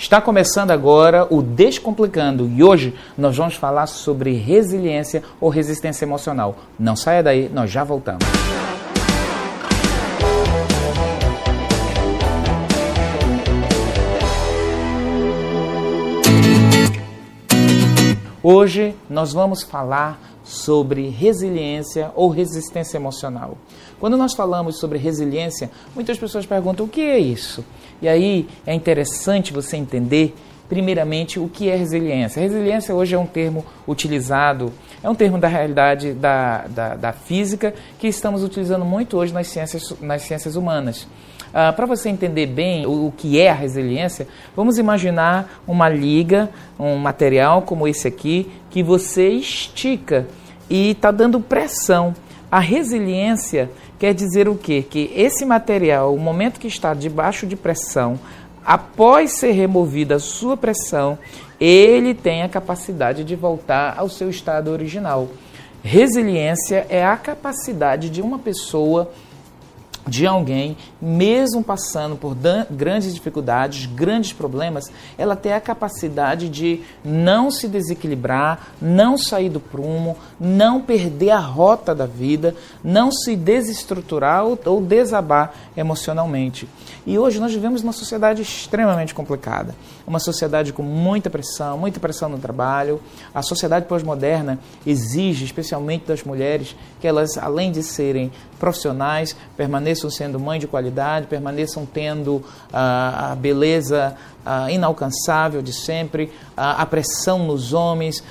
Está começando agora o Descomplicando e hoje nós vamos falar sobre resiliência ou resistência emocional. Não saia daí, nós já voltamos. Hoje nós vamos falar sobre resiliência ou resistência emocional. Quando nós falamos sobre resiliência, muitas pessoas perguntam o que é isso? E aí é interessante você entender, primeiramente, o que é resiliência. Resiliência hoje é um termo utilizado, é um termo da realidade da, da, da física que estamos utilizando muito hoje nas ciências, nas ciências humanas. Ah, Para você entender bem o, o, que é a resiliência, vamos imaginar uma liga, um material como esse aqui, que você estica e está dando pressão. A resiliência quer dizer o quê? Que esse material, o momento que está debaixo de pressão, após ser removida a sua pressão, ele tem a capacidade de voltar ao seu estado original. Resiliência é a capacidade de uma pessoa de alguém, mesmo passando por grandes dificuldades, grandes problemas, ela tem a capacidade de não se desequilibrar, não sair do prumo, não perder a rota da vida, não se desestruturar ou, ou desabar emocionalmente. E hoje nós vivemos uma sociedade extremamente complicada, uma sociedade com muita pressão, muita pressão no trabalho. A sociedade pós-moderna exige, especialmente das mulheres, que elas, além de serem profissionais, permaneçam sendo mãe de qualidade, permaneçam tendo uh, a beleza uh, inalcançável de sempre, uh, a pressão nos homens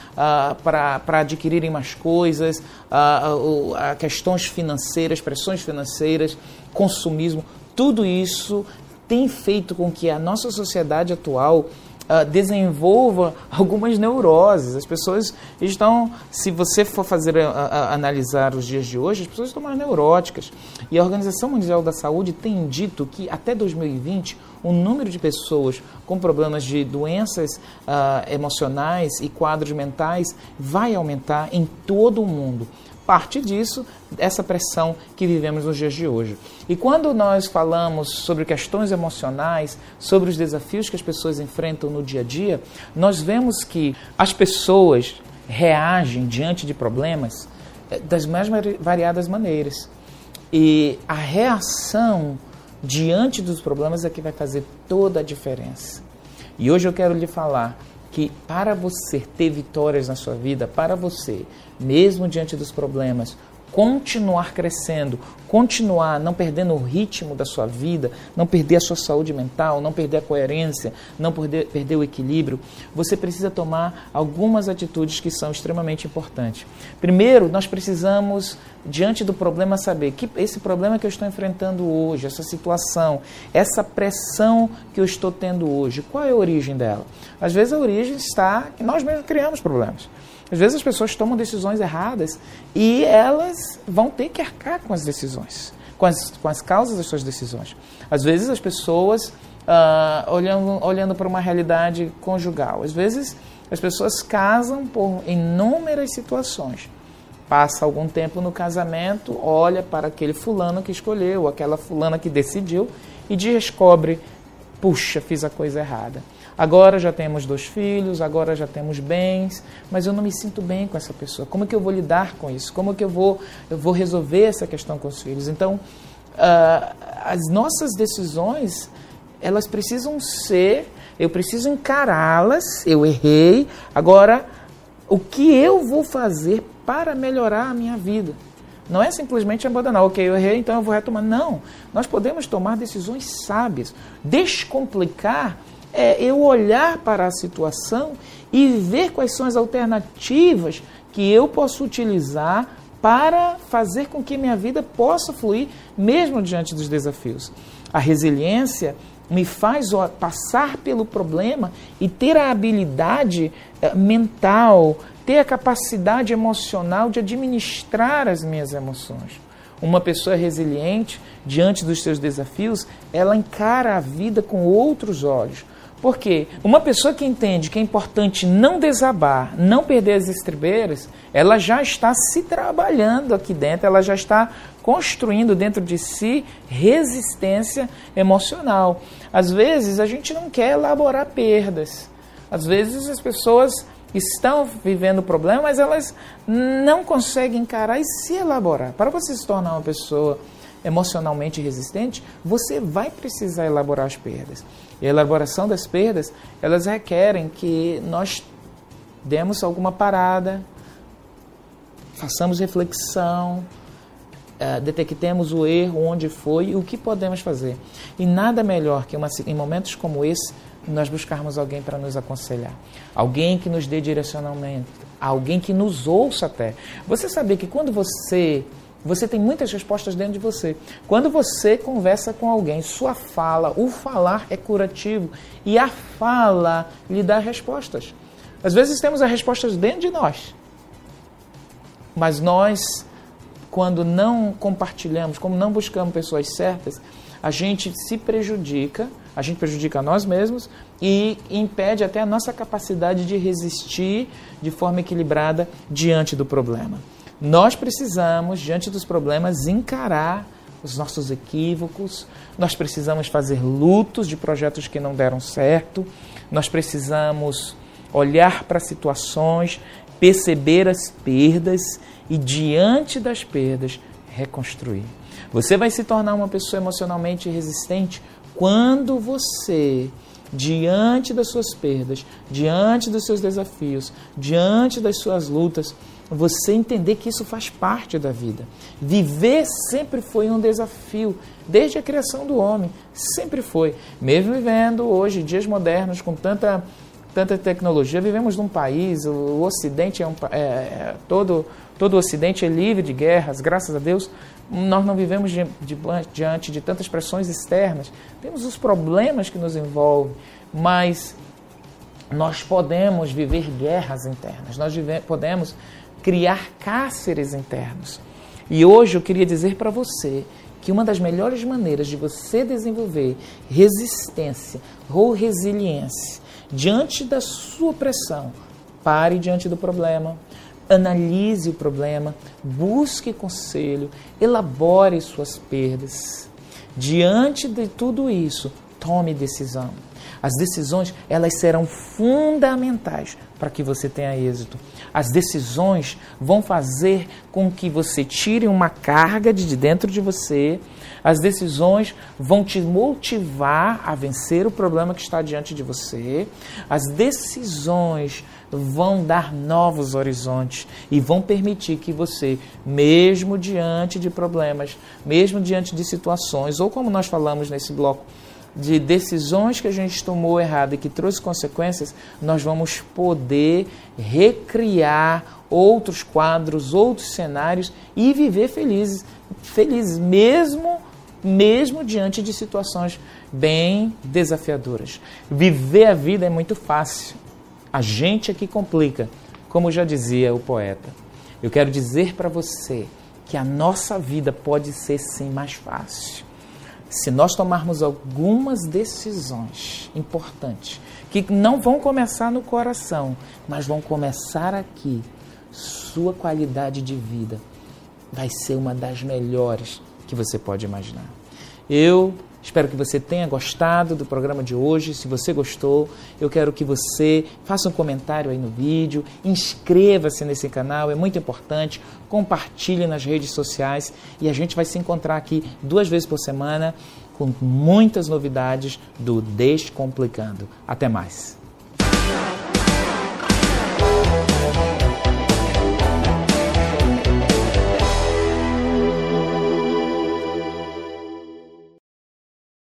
para adquirirem mais coisas, uh, questões financeiras, pressões financeiras, consumismo, tudo isso tem feito com que a nossa sociedade atual uh, desenvolva algumas neuroses. As pessoas estão, se você for fazer a, a, analisar os dias de hoje, as pessoas estão mais neuróticas. E a Organização Mundial da Saúde tem dito que até 2020 o número de pessoas com problemas de doenças uh, emocionais e quadros mentais vai aumentar em todo o mundo parte disso, essa pressão que vivemos nos dias de hoje. E quando nós falamos sobre questões emocionais, sobre os desafios que as pessoas enfrentam no dia a dia, nós vemos que as pessoas reagem diante de problemas eh, das mais variadas maneiras. E a reação diante dos problemas é que vai fazer toda a diferença. E hoje eu quero lhe falar que para você ter vitórias na sua vida, para você, mesmo diante dos problemas, continuar crescendo, continuar não perdendo o ritmo da sua vida, não perder a sua saúde mental, não perder a coerência, não perder, perder o equilíbrio, você precisa tomar algumas atitudes que são extremamente importantes. Primeiro, nós precisamos, diante do problema, saber que esse problema que eu estou enfrentando hoje, essa situação, essa pressão que eu estou tendo hoje, qual é a origem dela? Às vezes a origem está que nós mesmos criamos problemas. Às vezes as pessoas tomam decisões erradas e elas vão ter que arcar com as decisões, com as, com as causas das suas decisões. Às vezes as pessoas uh, olhando, olhando para uma realidade conjugal, às vezes as pessoas casam por inúmeras situações. Passa algum tempo no casamento, olha para aquele fulano que escolheu, aquela fulana que decidiu e descobre, puxa, fiz a coisa errada. Agora já temos dois filhos, agora já temos bens, mas eu não me sinto bem com essa pessoa. Como que eu vou lidar com isso? Como que eu vou, eu vou resolver essa questão com os filhos? Então, uh, as nossas decisões, elas precisam ser, eu preciso encará-las, eu errei, agora, o que eu vou fazer para melhorar a minha vida? Não é simplesmente abandonar, ok, eu errei, então eu vou retomar. Não, nós podemos tomar decisões sábias, descomplicar é eu olhar para a situação e ver quais são as alternativas que eu posso utilizar para fazer com que minha vida possa fluir mesmo diante dos desafios. A resiliência me faz passar pelo problema e ter a habilidade eh, mental, ter a capacidade emocional de administrar as minhas emoções. Uma pessoa resiliente, diante dos seus desafios, ela encara a vida com outros olhos Porque uma pessoa que entende que é importante não desabar, não perder as estribeiras, ela já está se trabalhando aqui dentro, ela já está construindo dentro de si resistência emocional. Às vezes a gente não quer elaborar perdas. Às vezes as pessoas estão vivendo problema, mas elas não conseguem encarar e se elaborar. Para você se tornar uma pessoa emocionalmente resistente, você vai precisar elaborar as perdas. E a elaboração das perdas, elas requerem que nós demos alguma parada, façamos reflexão, uh, detectemos o erro, onde foi e o que podemos fazer. E nada melhor que uma, em momentos como esse nós buscarmos alguém para nos aconselhar, alguém que nos dê direcionamento, alguém que nos ouça até. Você saber que quando você você tem muitas respostas dentro de você. Quando você conversa com alguém, sua fala, o falar é curativo e a fala lhe dá respostas. Às vezes temos as respostas dentro de nós, mas nós, quando não compartilhamos, como não buscamos pessoas certas, a gente se prejudica, a gente prejudica nós mesmos e impede até a nossa capacidade de resistir de forma equilibrada diante do problema. Nós precisamos, diante dos problemas, encarar os nossos equívocos, nós precisamos fazer lutos de projetos que não deram certo, nós precisamos olhar para situações, perceber as perdas e, diante das perdas, reconstruir. Você vai se tornar uma pessoa emocionalmente resistente quando você, diante das suas perdas, diante dos seus desafios, diante das suas lutas, você entender que isso faz parte da vida. Viver sempre foi um desafio, desde a criação do homem, sempre foi. Mesmo vivendo hoje, dias modernos, com tanta, tanta tecnologia, vivemos num país, o, o Ocidente é um é, é, todo, todo o Ocidente é livre de guerras, graças a Deus. Nós não vivemos de, de, diante de tantas pressões externas, temos os problemas que nos envolvem, mas nós podemos viver guerras internas, nós vive, podemos criar cárceres internos. E hoje eu queria dizer para você que uma das melhores maneiras de você desenvolver resistência ou resiliência diante da sua pressão, pare diante do problema, analise o problema, busque conselho, elabore suas perdas. Diante de tudo isso, tome decisão. As decisões, elas serão fundamentais para que você tenha êxito. As decisões vão fazer com que você tire uma carga de dentro de você. As decisões vão te motivar a vencer o problema que está diante de você. As decisões vão dar novos horizontes e vão permitir que você, mesmo diante de problemas, mesmo diante de situações, ou como nós falamos nesse bloco, de decisões que a gente tomou errado e que trouxe consequências, nós vamos poder recriar outros quadros, outros cenários e viver felizes, felizes mesmo mesmo diante de situações bem desafiadoras. Viver a vida é muito fácil. A gente é que complica, como já dizia o poeta. Eu quero dizer para você que a nossa vida pode ser sim mais fácil se nós tomarmos algumas decisões importantes, que não vão começar no coração, mas vão começar aqui, sua qualidade de vida vai ser uma das melhores que você pode imaginar. Eu Espero que você tenha gostado do programa de hoje. Se você gostou, eu quero que você faça um comentário aí no vídeo, inscreva-se nesse canal, é muito importante, compartilhe nas redes sociais e a gente vai se encontrar aqui duas vezes por semana com muitas novidades do Descomplicando. Até mais!